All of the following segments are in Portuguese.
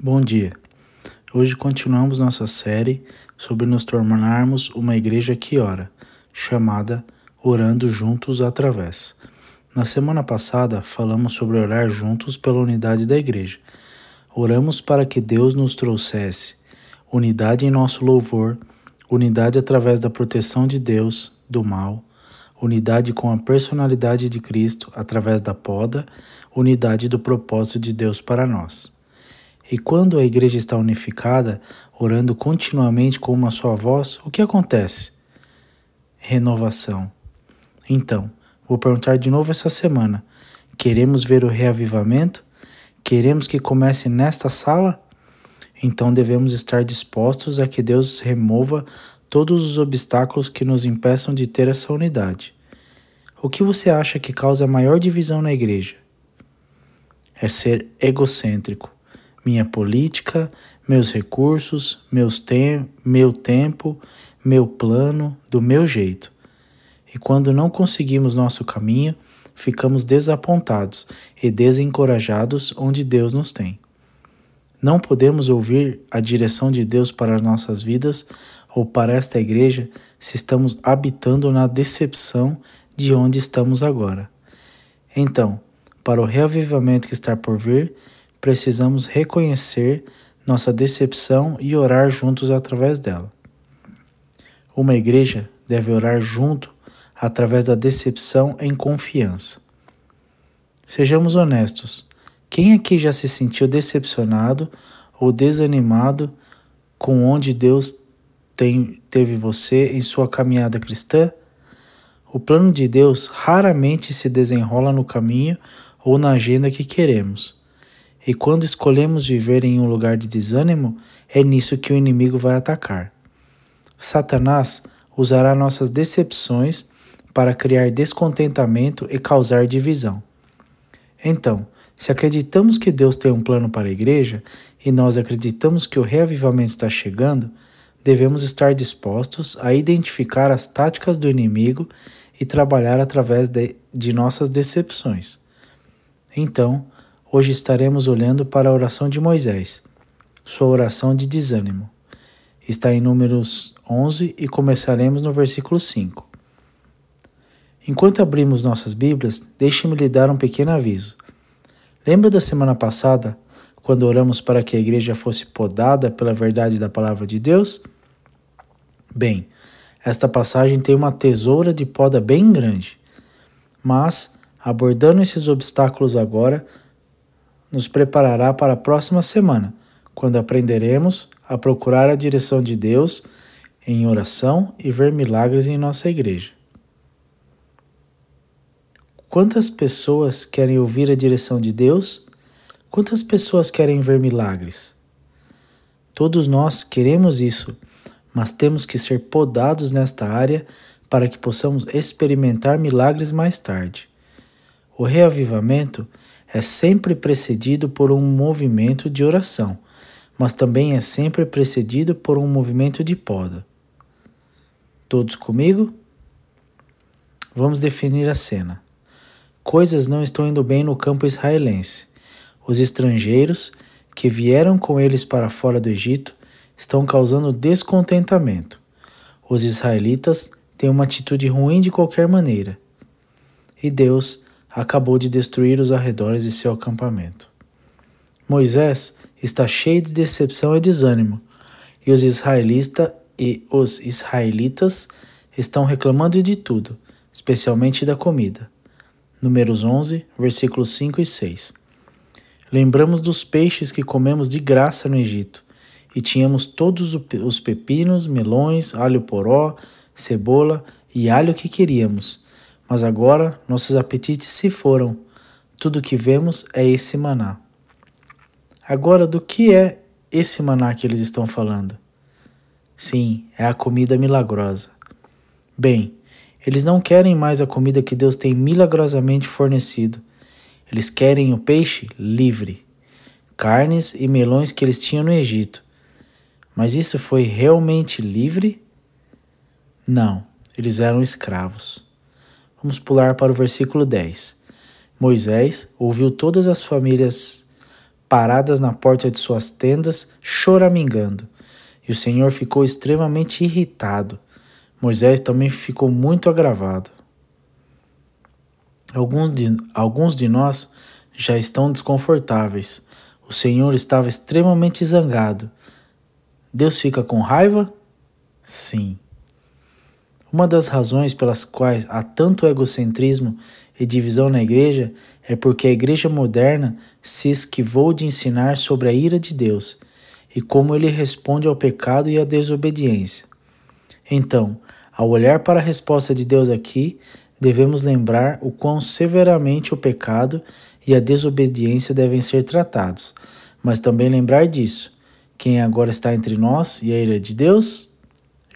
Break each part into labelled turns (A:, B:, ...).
A: Bom dia. Hoje continuamos nossa série sobre nos tornarmos uma igreja que ora, chamada Orando Juntos através. Na semana passada falamos sobre orar juntos pela unidade da igreja. Oramos para que Deus nos trouxesse unidade em nosso louvor, unidade através da proteção de Deus do mal, unidade com a personalidade de Cristo através da poda, unidade do propósito de Deus para nós. E quando a igreja está unificada, orando continuamente com uma só voz, o que acontece? Renovação. Então, vou perguntar de novo essa semana: queremos ver o reavivamento? Queremos que comece nesta sala? Então devemos estar dispostos a que Deus remova todos os obstáculos que nos impeçam de ter essa unidade. O que você acha que causa maior divisão na igreja? É ser egocêntrico minha política, meus recursos, meus te meu tempo, meu plano, do meu jeito. E quando não conseguimos nosso caminho, ficamos desapontados e desencorajados onde Deus nos tem. Não podemos ouvir a direção de Deus para nossas vidas ou para esta igreja se estamos habitando na decepção de onde estamos agora. Então, para o reavivamento que está por vir, precisamos reconhecer nossa decepção e orar juntos através dela. Uma igreja deve orar junto através da decepção em confiança. Sejamos honestos. Quem aqui já se sentiu decepcionado ou desanimado com onde Deus tem, teve você em sua caminhada cristã? O plano de Deus raramente se desenrola no caminho ou na agenda que queremos. E quando escolhemos viver em um lugar de desânimo, é nisso que o inimigo vai atacar. Satanás usará nossas decepções para criar descontentamento e causar divisão. Então, se acreditamos que Deus tem um plano para a igreja e nós acreditamos que o reavivamento está chegando, devemos estar dispostos a identificar as táticas do inimigo e trabalhar através de, de nossas decepções. Então, Hoje estaremos olhando para a oração de Moisés, sua oração de desânimo. Está em Números 11 e começaremos no versículo 5. Enquanto abrimos nossas Bíblias, deixe-me lhe dar um pequeno aviso. Lembra da semana passada, quando oramos para que a igreja fosse podada pela verdade da palavra de Deus? Bem, esta passagem tem uma tesoura de poda bem grande. Mas, abordando esses obstáculos agora, nos preparará para a próxima semana, quando aprenderemos a procurar a direção de Deus em oração e ver milagres em nossa igreja. Quantas pessoas querem ouvir a direção de Deus? Quantas pessoas querem ver milagres? Todos nós queremos isso, mas temos que ser podados nesta área para que possamos experimentar milagres mais tarde. O reavivamento é sempre precedido por um movimento de oração, mas também é sempre precedido por um movimento de poda. Todos comigo? Vamos definir a cena. Coisas não estão indo bem no campo israelense. Os estrangeiros que vieram com eles para fora do Egito estão causando descontentamento. Os israelitas têm uma atitude ruim de qualquer maneira. E Deus acabou de destruir os arredores de seu acampamento. Moisés está cheio de decepção e desânimo, e os, israelita, e os israelitas estão reclamando de tudo, especialmente da comida. Números 11, versículos 5 e 6. Lembramos dos peixes que comemos de graça no Egito, e tínhamos todos os pepinos, melões, alho poró, cebola e alho que queríamos mas agora nossos apetites se foram. Tudo que vemos é esse maná. Agora, do que é esse maná que eles estão falando? Sim, é a comida milagrosa. Bem, eles não querem mais a comida que Deus tem milagrosamente fornecido. Eles querem o peixe livre, carnes e melões que eles tinham no Egito. Mas isso foi realmente livre? Não, eles eram escravos. Vamos pular para o versículo 10. Moisés ouviu todas as famílias paradas na porta de suas tendas, choramingando. E o Senhor ficou extremamente irritado. Moisés também ficou muito agravado. Alguns de, alguns de nós já estão desconfortáveis. O Senhor estava extremamente zangado. Deus fica com raiva? Sim. Uma das razões pelas quais há tanto egocentrismo e divisão na igreja é porque a igreja moderna se esquivou de ensinar sobre a ira de Deus e como ele responde ao pecado e à desobediência. Então, ao olhar para a resposta de Deus aqui, devemos lembrar o quão severamente o pecado e a desobediência devem ser tratados, mas também lembrar disso. Quem agora está entre nós e a ira de Deus?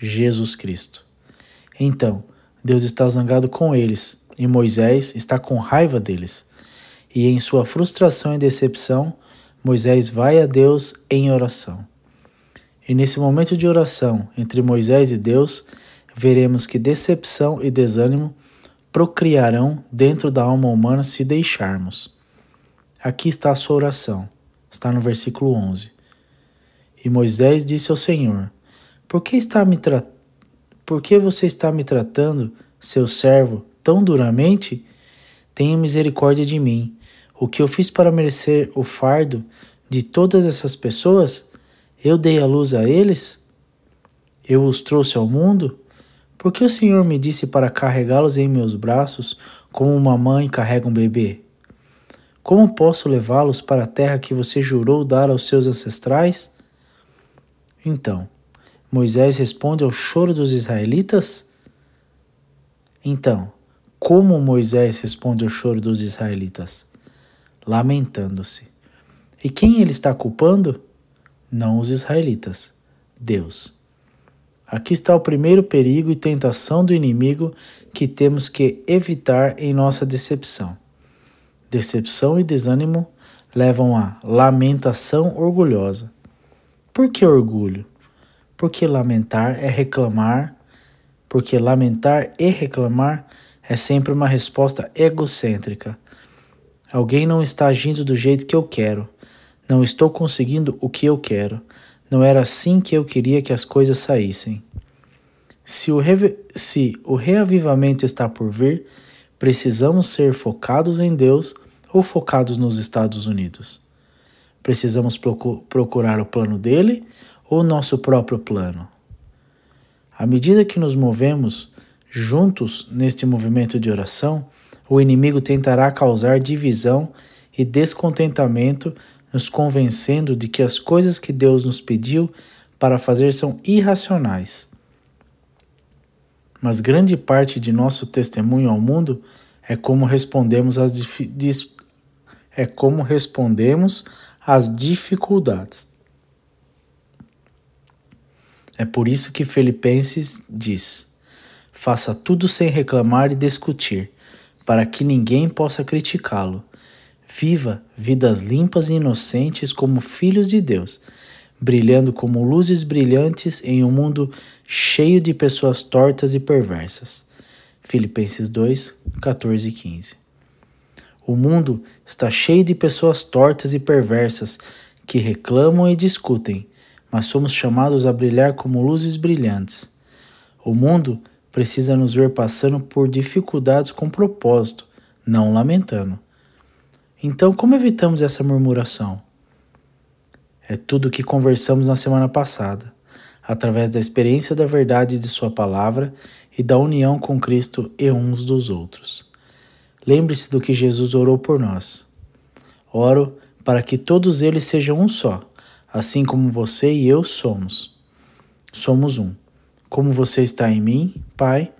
A: Jesus Cristo. Então, Deus está zangado com eles e Moisés está com raiva deles. E em sua frustração e decepção, Moisés vai a Deus em oração. E nesse momento de oração entre Moisés e Deus, veremos que decepção e desânimo procriarão dentro da alma humana se deixarmos. Aqui está a sua oração, está no versículo 11. E Moisés disse ao Senhor: Por que, está me tra... Por que você está me tratando, seu servo, tão duramente? Tenha misericórdia de mim. O que eu fiz para merecer o fardo de todas essas pessoas? Eu dei a luz a eles? Eu os trouxe ao mundo? Por que o Senhor me disse para carregá-los em meus braços como uma mãe carrega um bebê? Como posso levá-los para a terra que você jurou dar aos seus ancestrais? Então, Moisés responde ao choro dos israelitas? Então, como Moisés responde ao choro dos israelitas? Lamentando-se. E quem ele está culpando? Não os israelitas, Deus. Aqui está o primeiro perigo e tentação do inimigo que temos que evitar em nossa decepção. Decepção e desânimo levam a lamentação orgulhosa. Por que orgulho? Porque lamentar é reclamar, porque lamentar e reclamar é sempre uma resposta egocêntrica. Alguém não está agindo do jeito que eu quero. Não estou conseguindo o que eu quero. Não era assim que eu queria que as coisas saíssem. Se o, se o reavivamento está por vir, precisamos ser focados em Deus ou focados nos Estados Unidos? Precisamos procurar o plano dele ou nosso próprio plano? À medida que nos movemos juntos neste movimento de oração, o inimigo tentará causar divisão e descontentamento nos convencendo de que as coisas que Deus nos pediu para fazer são irracionais. Mas grande parte de nosso testemunho ao mundo é como respondemos às, é como respondemos às dificuldades. É por isso que Filipenses diz: faça tudo sem reclamar e discutir, para que ninguém possa criticá-lo Viva vidas limpas e inocentes como filhos de Deus, brilhando como luzes brilhantes em um mundo cheio de pessoas tortas e perversas. Filipenses 2, 14 e 15. O mundo está cheio de pessoas tortas e perversas que reclamam e discutem, mas somos chamados a brilhar como luzes brilhantes. O mundo precisa nos ver passando por dificuldades com propósito, não lamentando. Então, como evitamos essa murmuração? É tudo o que conversamos na semana passada, através da experiência da verdade de Sua palavra e da união com Cristo e uns dos outros. Lembre-se do que Jesus orou por nós. Oro para que todos eles sejam um só, assim como você e eu somos. Somos um. Como você está em mim, Pai,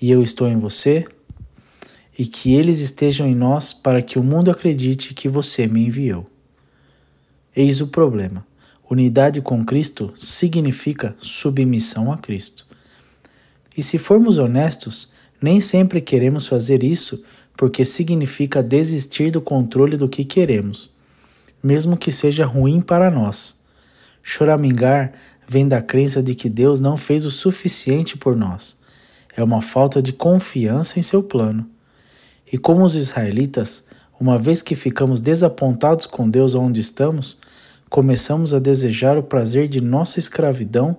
A: e eu estou em você, e que eles estejam em nós para que o mundo acredite que você me enviou. Eis o problema. Unidade com Cristo significa submissão a Cristo. E se formos honestos, nem sempre queremos fazer isso porque significa desistir do controle do que queremos, mesmo que seja ruim para nós. Choramingar vem da crença de que Deus não fez o suficiente por nós. É uma falta de confiança em seu plano. E como os israelitas, Uma vez que ficamos desapontados com Deus onde estamos, começamos a desejar o prazer de nossa escravidão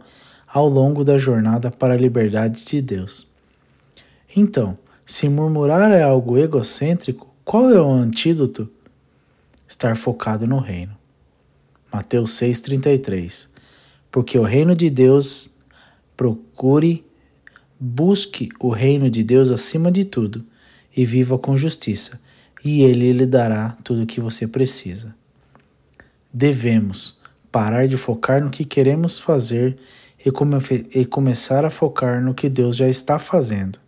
A: ao longo da jornada para a liberdade de Deus. Então, se murmurar é algo egocêntrico, qual é o antídoto? Estar focado no reino. Mateus 6,33 Porque o reino de Deus procure, busque o reino de Deus acima de tudo e viva com justiça, e ele lhe dará tudo o que você precisa. Devemos parar de focar no que queremos fazer e, come e começar a focar no que Deus já está fazendo.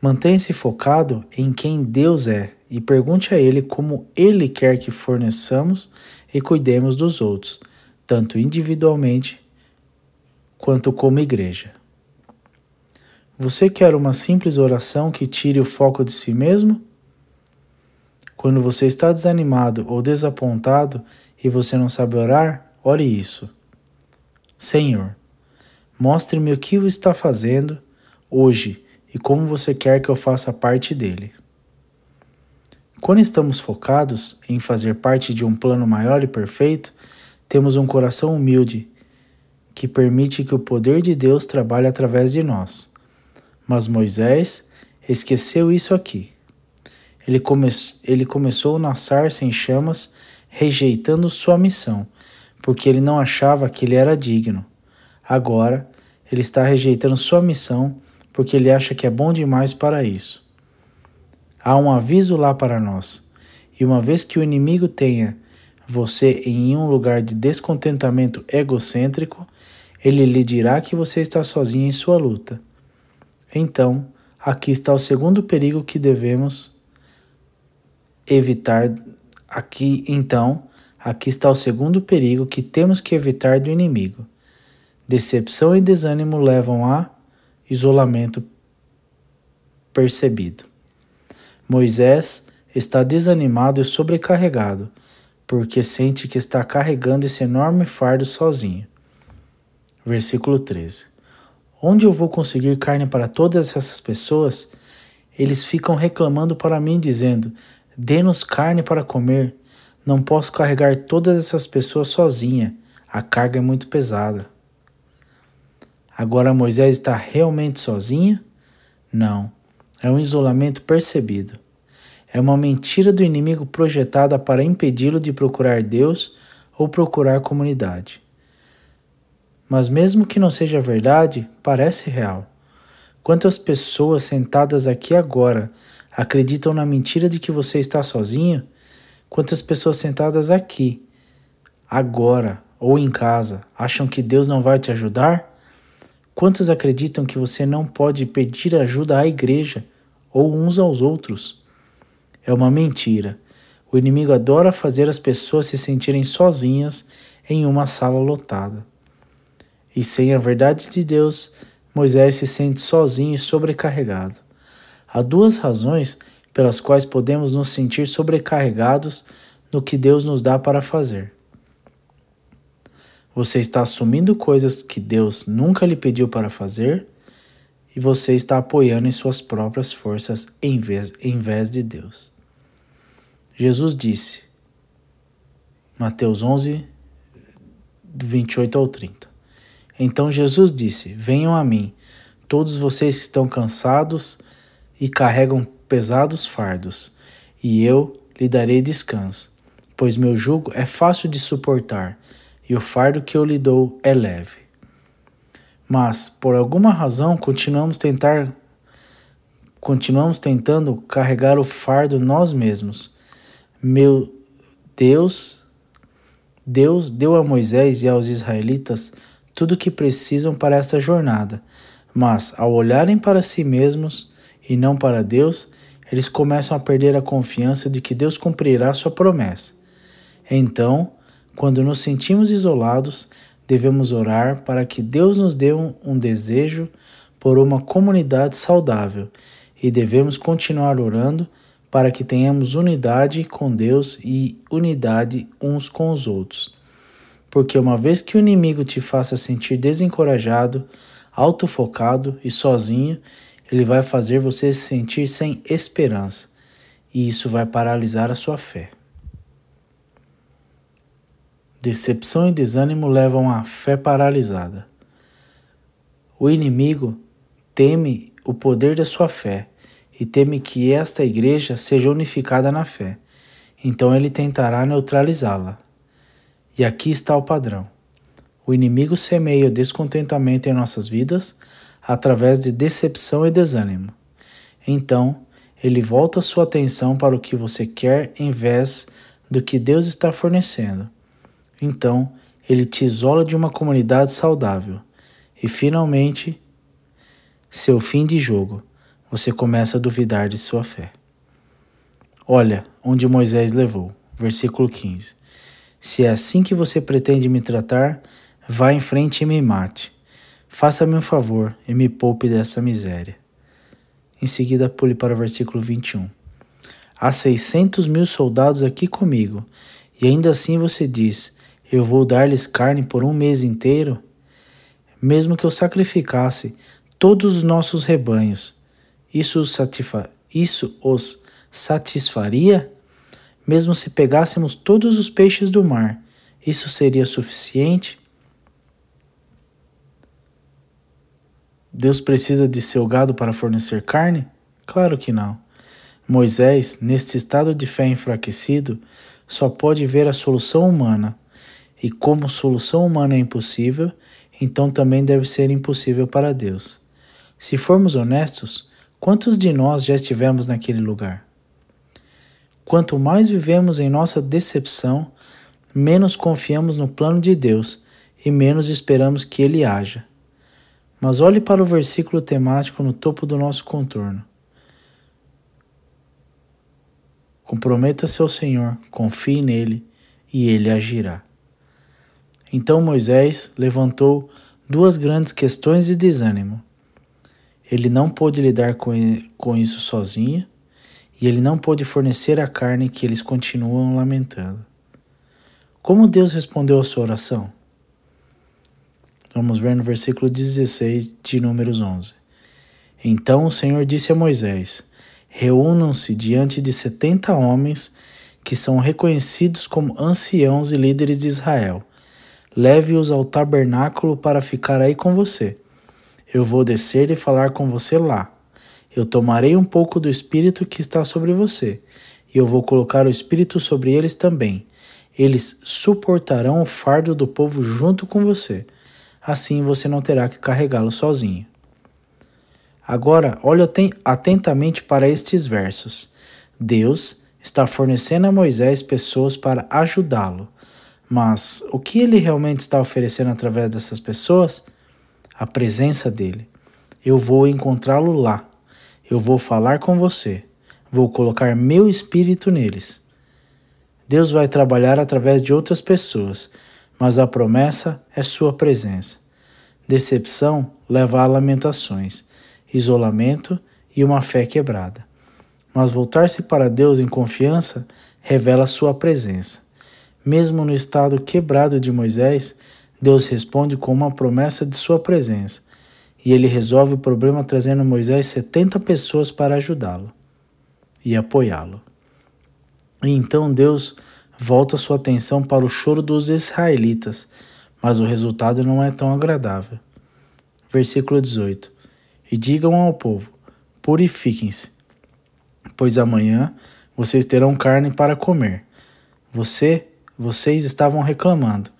A: Mantenha-se focado em quem Deus é e pergunte a Ele como Ele quer que forneçamos e cuidemos dos outros, tanto individualmente quanto como igreja. Você quer uma simples oração que tire o foco de si mesmo? Quando você está desanimado ou desapontado e você não sabe orar, ore isso. Senhor, mostre-me o que o está fazendo hoje e como você quer que eu faça parte dele. Quando estamos focados em fazer parte de um plano maior e perfeito, temos um coração humilde que permite que o poder de Deus trabalhe através de nós. Mas Moisés esqueceu isso aqui. Ele, come ele começou na sarça em chamas, rejeitando sua missão, porque ele não achava que ele era digno. Agora, ele está rejeitando sua missão porque ele acha que é bom demais para isso. Há um aviso lá para nós, e uma vez que o inimigo tenha você em um lugar de descontentamento egocêntrico, ele lhe dirá que você está sozinho em sua luta. Então, aqui está o segundo perigo que devemos evitar aqui, então, aqui está o segundo perigo que temos que evitar do inimigo. Decepção e desânimo levam a isolamento percebido. Moisés está desanimado e sobrecarregado, porque sente que está carregando esse enorme fardo sozinho. Versículo 13. Onde eu vou conseguir carne para todas essas pessoas? Eles ficam reclamando para mim, dizendo: Dê-nos carne para comer. Não posso carregar todas essas pessoas sozinha. A carga é muito pesada. Agora Moisés está realmente sozinho? Não. É um isolamento percebido. É uma mentira do inimigo projetada para impedi-lo de procurar Deus ou procurar comunidade. Mas, mesmo que não seja verdade, parece real. Quantas pessoas sentadas aqui agora acreditam na mentira de que você está sozinho? Quantas pessoas sentadas aqui, agora ou em casa, acham que Deus não vai te ajudar? Quantos acreditam que você não pode pedir ajuda à igreja ou uns aos outros? É uma mentira. O inimigo adora fazer as pessoas se sentirem sozinhas em uma sala lotada. E sem a verdade de Deus, Moisés se sente sozinho e sobrecarregado. Há duas razões pelas quais podemos nos sentir sobrecarregados no que Deus nos dá para fazer. Você está assumindo coisas que Deus nunca lhe pediu para fazer e você está apoiando em suas próprias forças em vez, em vez de Deus. Jesus disse, Mateus 11, 28 ao 30. Então Jesus disse: Venham a mim, todos vocês que estão cansados e carregam pesados fardos, e eu lhe darei descanso, pois meu jugo é fácil de suportar e o fardo que eu lhe dou é leve. Mas, por alguma razão, continuamos tentar continuamos tentando carregar o fardo nós mesmos. Meu Deus, Deus deu a Moisés e aos israelitas tudo o que precisam para esta jornada, mas ao olharem para si mesmos, e não para Deus, eles começam a perder a confiança de que Deus cumprirá sua promessa. Então, quando nos sentimos isolados, devemos orar para que Deus nos dê um, um desejo por uma comunidade saudável e devemos continuar orando para que tenhamos unidade com Deus e unidade uns com os outros. Porque uma vez que o inimigo te faça sentir desencorajado, autofocado e sozinho, ele vai fazer você se sentir sem esperança. e isso vai paralisar a sua fé. Decepção e desânimo levam à fé paralisada. O inimigo teme o poder da sua fé e teme que esta igreja seja unificada na fé. Então ele tentará neutralizá-la. E aqui está o padrão. O inimigo semeia o descontentamento em nossas vidas através de decepção e desânimo. Então, ele volta sua atenção para o que você quer em vez do que Deus está fornecendo. Então, ele te isola de uma comunidade saudável. E finalmente, seu fim de jogo, você começa a duvidar de sua fé. Olha onde Moisés levou. Versículo 15. Se é assim que você pretende me tratar, vá em frente e me mate. Faça-me um favor e me poupe dessa miséria. Em seguida, pule para o versículo 21. Há seiscentos mil soldados aqui comigo, e ainda assim você diz: eu vou dar-lhes carne por um mês inteiro? Mesmo que eu sacrificasse todos os nossos rebanhos, isso os, isso os satisfaria? Mesmo se pegássemos todos os peixes do mar, isso seria suficiente? Deus precisa de seu gado para fornecer carne? Claro que não. Moisés, neste estado de fé enfraquecido, só pode ver a solução humana, e como solução humana é impossível, então também deve ser impossível para Deus. Se formos honestos, quantos de nós já estivemos naquele lugar? Quanto mais vivemos em nossa decepção, menos confiamos no plano de Deus e menos esperamos que Ele haja. Mas olhe para o versículo temático no topo do nosso contorno. Comprometa-se ao Senhor, confie nele e ele agirá. Então Moisés levantou duas grandes questões de desânimo. Ele não pôde lidar com isso sozinho e ele não pôde fornecer a carne que eles continuam lamentando. Como Deus respondeu à sua oração? Vamos ver no versículo 16 de Números 11. Então o Senhor disse a Moisés: Reúnam-se diante de setenta homens que são reconhecidos como anciãos e líderes de Israel leve-os ao tabernáculo para ficar aí com você. Eu vou descer e falar com você lá. Eu tomarei um pouco do espírito que está sobre você, e eu vou colocar o espírito sobre eles também. Eles suportarão o fardo do povo junto com você. Assim você não terá que carregá-lo sozinho. Agora, olhe atentamente para estes versos. Deus está fornecendo a Moisés pessoas para ajudá-lo mas o que ele realmente está oferecendo através dessas pessoas? A presença dele. Eu vou encontrá-lo lá. Eu vou falar com você. Vou colocar meu espírito neles. Deus vai trabalhar através de outras pessoas, mas a promessa é sua presença. Decepção leva a lamentações, isolamento e uma fé quebrada. Mas voltar-se para Deus em confiança revela sua presença. Mesmo no estado quebrado de Moisés, Deus responde com uma promessa de sua presença, e ele resolve o problema trazendo Moisés 70 pessoas para ajudá-lo e apoiá-lo. E então Deus volta sua atenção para o choro dos israelitas, mas o resultado não é tão agradável. Versículo 18: E digam ao povo: Purifiquem-se, pois amanhã vocês terão carne para comer. Você vocês estavam reclamando,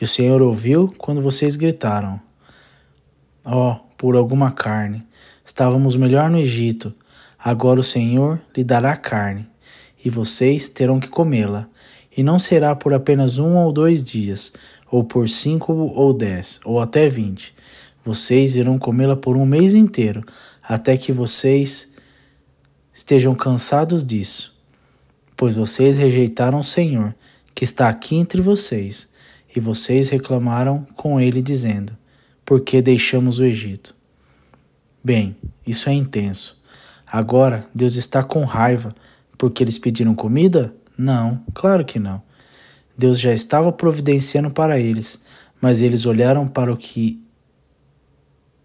A: e o Senhor ouviu quando vocês gritaram: Ó, oh, por alguma carne! Estávamos melhor no Egito. Agora o Senhor lhe dará carne, e vocês terão que comê-la. E não será por apenas um ou dois dias, ou por cinco ou dez, ou até vinte. Vocês irão comê-la por um mês inteiro, até que vocês estejam cansados disso. Pois vocês rejeitaram o Senhor, que está aqui entre vocês, e vocês reclamaram com ele, dizendo: Por que deixamos o Egito? Bem, isso é intenso. Agora Deus está com raiva porque eles pediram comida? Não, claro que não. Deus já estava providenciando para eles, mas eles olharam para o que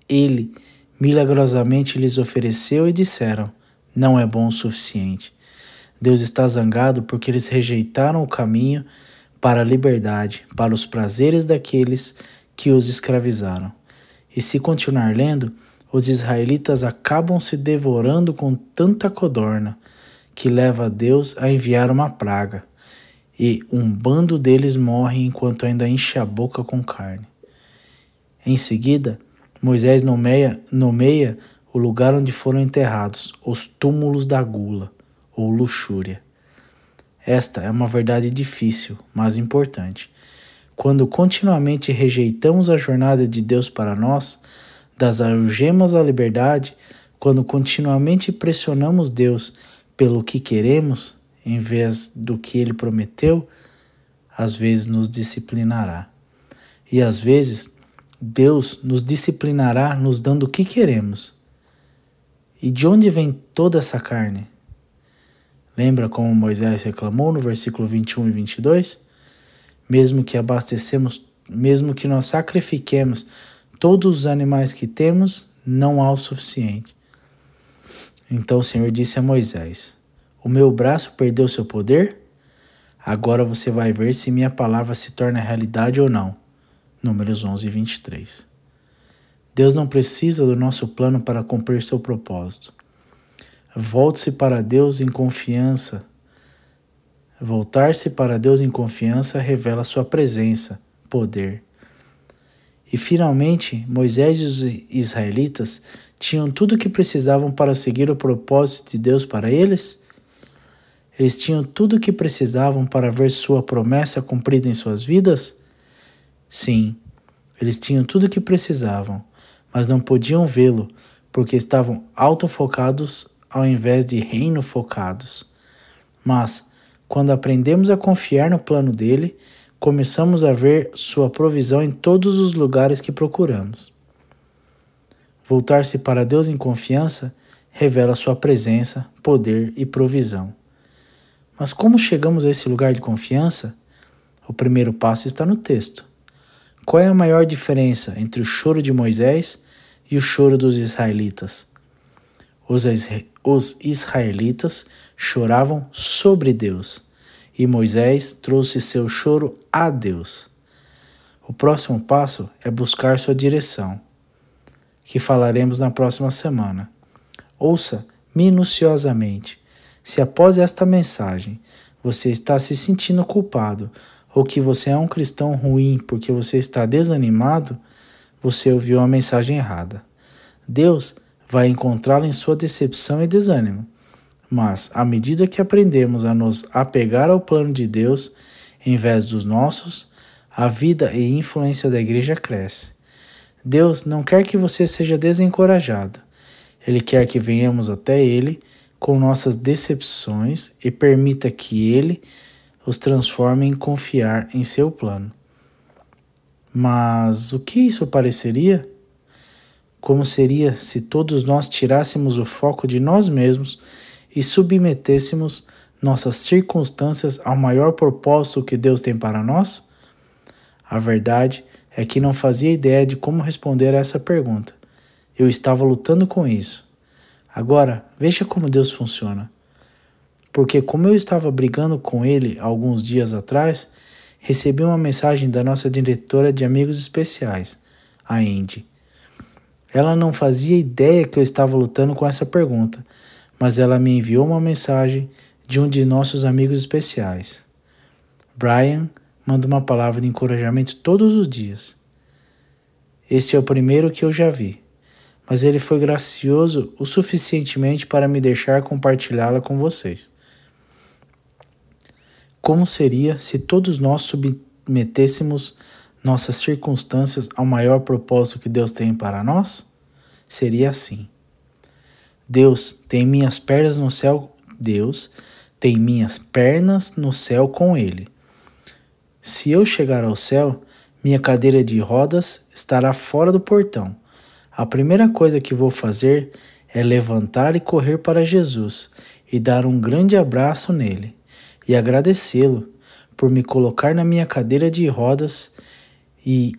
A: ele milagrosamente lhes ofereceu e disseram: Não é bom o suficiente. Deus está zangado porque eles rejeitaram o caminho para a liberdade, para os prazeres daqueles que os escravizaram. E se continuar lendo, os israelitas acabam se devorando com tanta codorna que leva Deus a enviar uma praga, e um bando deles morre enquanto ainda enche a boca com carne. Em seguida, Moisés nomeia, nomeia o lugar onde foram enterrados, os túmulos da gula, ou luxúria. Esta é uma verdade difícil, mas importante. Quando continuamente rejeitamos a jornada de Deus para nós, das algemas à liberdade, quando continuamente pressionamos Deus pelo que queremos, em vez do que ele prometeu, às vezes nos disciplinará. E às vezes Deus nos disciplinará nos dando o que queremos. E de onde vem toda essa carne? Lembra como Moisés reclamou no versículo 21 e 22? Mesmo que abastecemos, mesmo que nós sacrifiquemos todos os animais que temos, não há o suficiente. Então o Senhor disse a Moisés: O meu braço perdeu seu poder? Agora você vai ver se minha palavra se torna realidade ou não. Números 11 e 23. Deus não precisa do nosso plano para cumprir seu propósito. Volte-se para Deus em confiança. Voltar-se para Deus em confiança revela sua presença, poder. E finalmente, Moisés e os israelitas tinham tudo o que precisavam para seguir o propósito de Deus para eles? Eles tinham tudo o que precisavam para ver sua promessa cumprida em suas vidas? Sim, eles tinham tudo o que precisavam, mas não podiam vê-lo porque estavam autofocados ao invés de reino focados. Mas, quando aprendemos a confiar no plano dele, começamos a ver sua provisão em todos os lugares que procuramos. Voltar-se para Deus em confiança revela sua presença, poder e provisão. Mas como chegamos a esse lugar de confiança? O primeiro passo está no texto. Qual é a maior diferença entre o choro de Moisés e o choro dos israelitas? Os, israelitas choravam sobre Deus e Moisés trouxe seu choro a Deus. O próximo passo é buscar sua direção, que falaremos na próxima semana. Ouça minuciosamente. Se após esta mensagem você está se sentindo culpado ou que você é um cristão ruim porque você está desanimado, você ouviu a mensagem errada. Deus vai encontrá-lo em sua decepção e desânimo. Mas, à medida que aprendemos a nos apegar ao plano de Deus em vez dos nossos, a vida e influência da igreja cresce. Deus não quer que você seja desencorajado. Ele quer que venhamos até Ele com nossas decepções e permita que Ele os transforme em confiar em seu plano. Mas o que isso pareceria? Como seria se todos nós tirássemos o foco de nós mesmos e submetêssemos nossas circunstâncias ao maior propósito que Deus tem para nós? A verdade é que não fazia ideia de como responder a essa pergunta. Eu estava lutando com isso. Agora, veja como Deus funciona. Porque, como eu estava brigando com ele alguns dias atrás, recebi uma mensagem da nossa diretora de amigos especiais, a Andy. Ela não fazia ideia que eu estava lutando com essa pergunta, mas ela me enviou uma mensagem de um de nossos amigos especiais. Brian manda uma palavra de encorajamento todos os dias. Este é o primeiro que eu já vi, mas ele foi gracioso o suficientemente para me deixar compartilhá-la com vocês. Como seria se todos nós submetêssemos nossas circunstâncias ao maior propósito que Deus tem para nós? Seria assim. Deus tem minhas pernas no céu, Deus tem minhas pernas no céu com Ele. Se eu chegar ao céu, minha cadeira de rodas estará fora do portão. A primeira coisa que vou fazer é levantar e correr para Jesus e dar um grande abraço nele e agradecê-lo por me colocar na minha cadeira de rodas e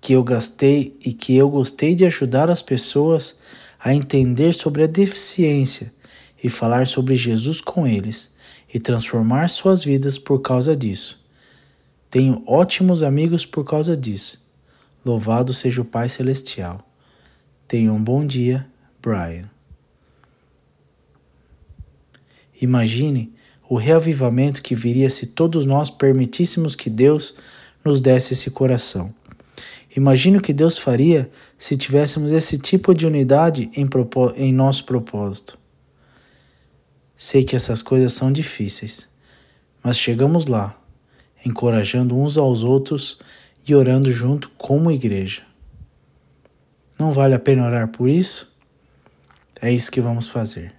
A: que eu gastei e que eu gostei de ajudar as pessoas a entender sobre a deficiência e falar sobre Jesus com eles e transformar suas vidas por causa disso. Tenho ótimos amigos por causa disso. Louvado seja o Pai Celestial. Tenha um bom dia, Brian. Imagine o reavivamento que viria se todos nós permitíssemos que Deus nos desse esse coração. Imagine o que Deus faria se tivéssemos esse tipo de unidade em, em nosso propósito. Sei que essas coisas são difíceis, mas chegamos lá, encorajando uns aos outros e orando junto como igreja. Não vale a pena orar por isso? É isso que vamos fazer.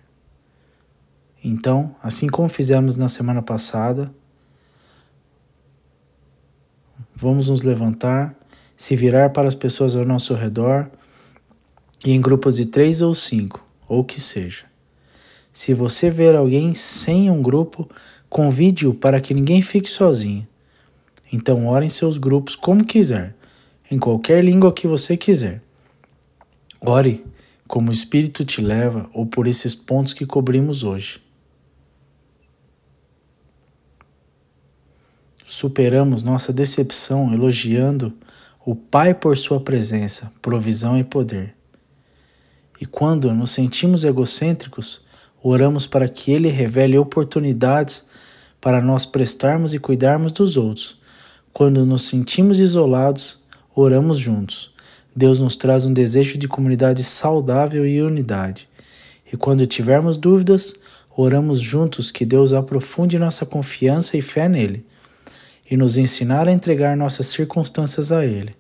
A: Então, assim como fizemos na semana passada, vamos nos levantar, se virar para as pessoas ao nosso redor e em grupos de três ou cinco, ou que seja. Se você ver alguém sem um grupo, convide-o para que ninguém fique sozinho. Então, ore em seus grupos como quiser, em qualquer língua que você quiser. Ore como o Espírito te leva ou por esses pontos que cobrimos hoje. Superamos nossa decepção elogiando o Pai por sua presença, provisão e poder. E quando nos sentimos egocêntricos, oramos para que Ele revele oportunidades para nós prestarmos e cuidarmos dos outros. Quando nos sentimos isolados, oramos juntos. Deus nos traz um desejo de comunidade saudável e unidade. E quando tivermos dúvidas, oramos juntos que Deus aprofunde nossa confiança e fé nele e nos ensinar a entregar nossas circunstâncias a Ele.